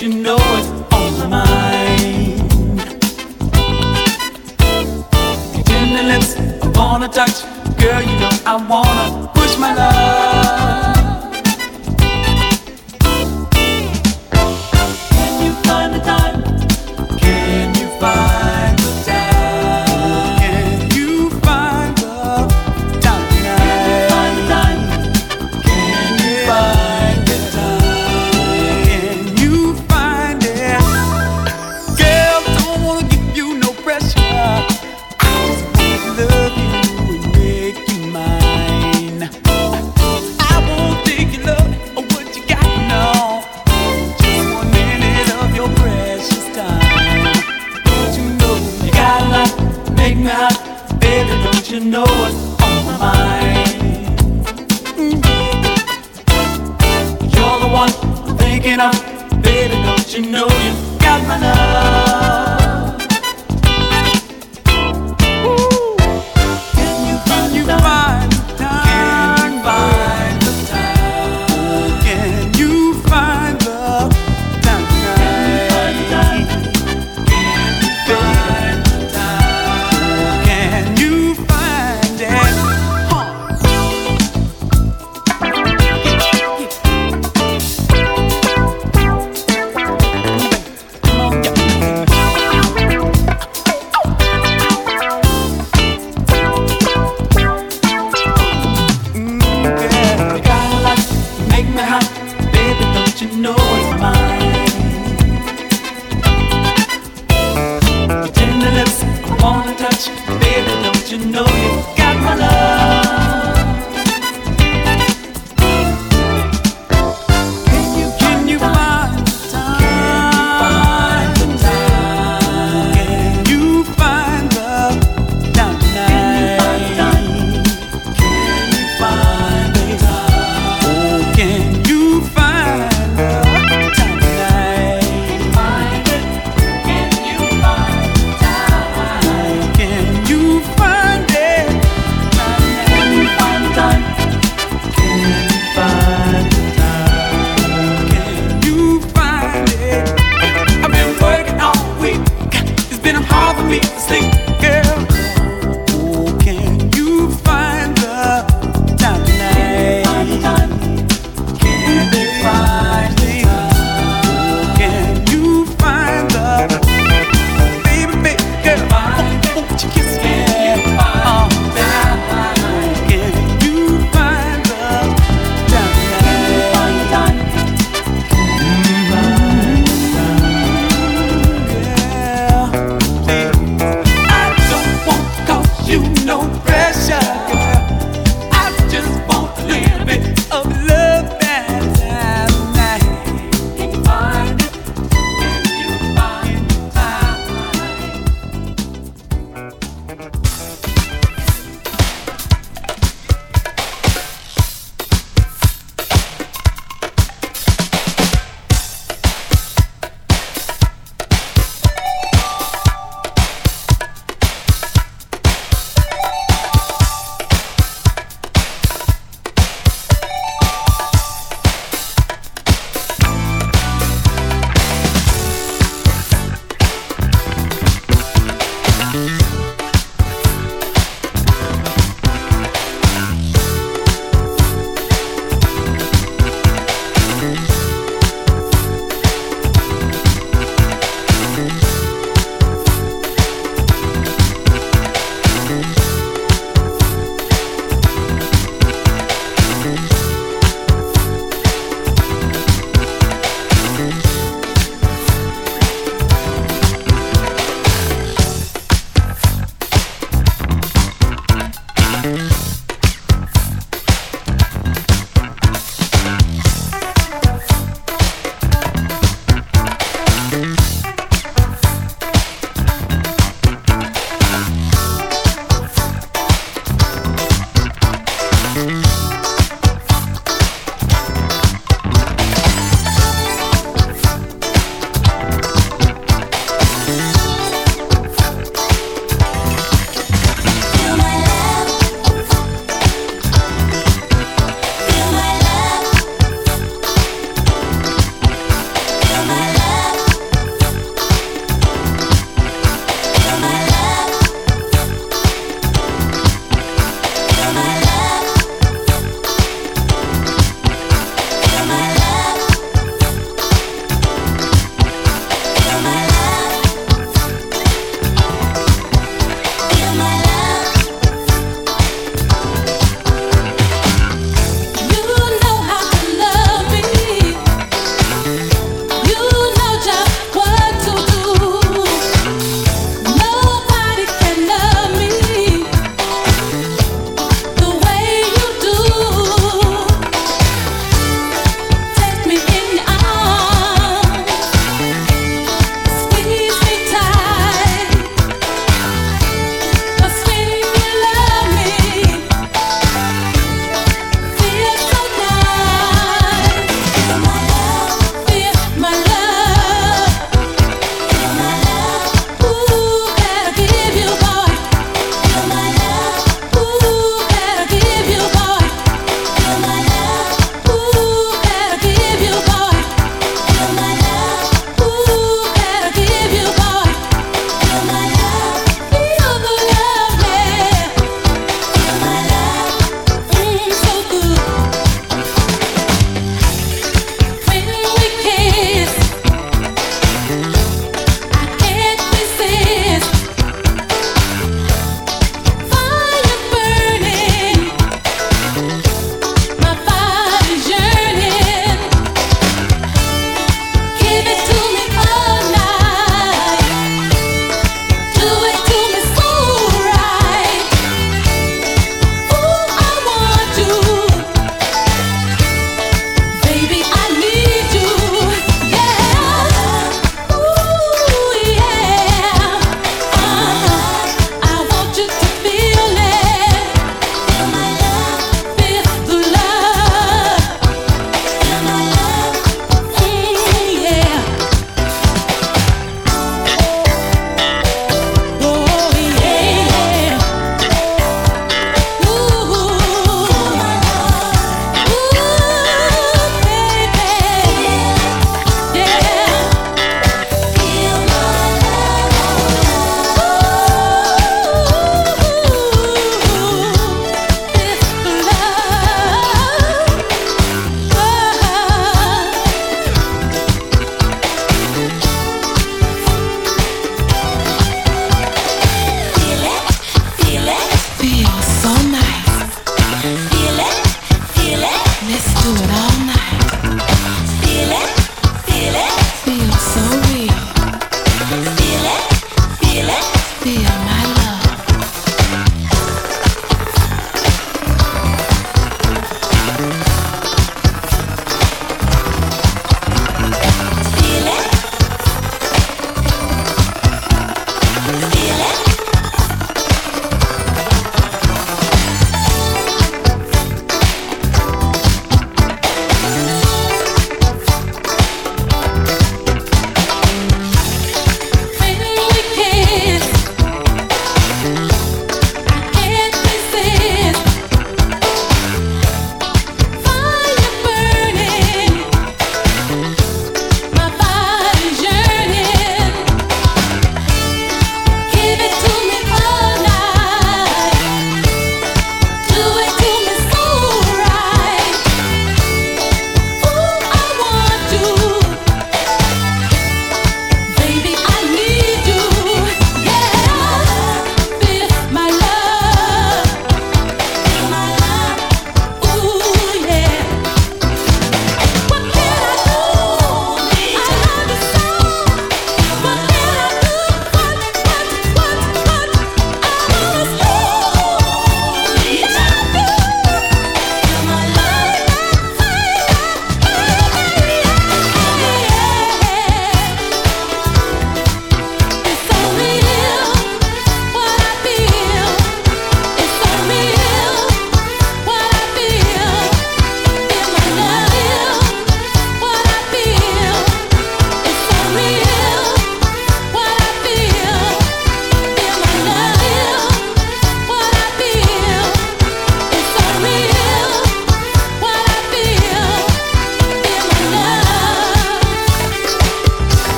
you know it's all mine. Your tender lips, I wanna touch, girl, you know I wanna push my love.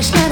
Fresh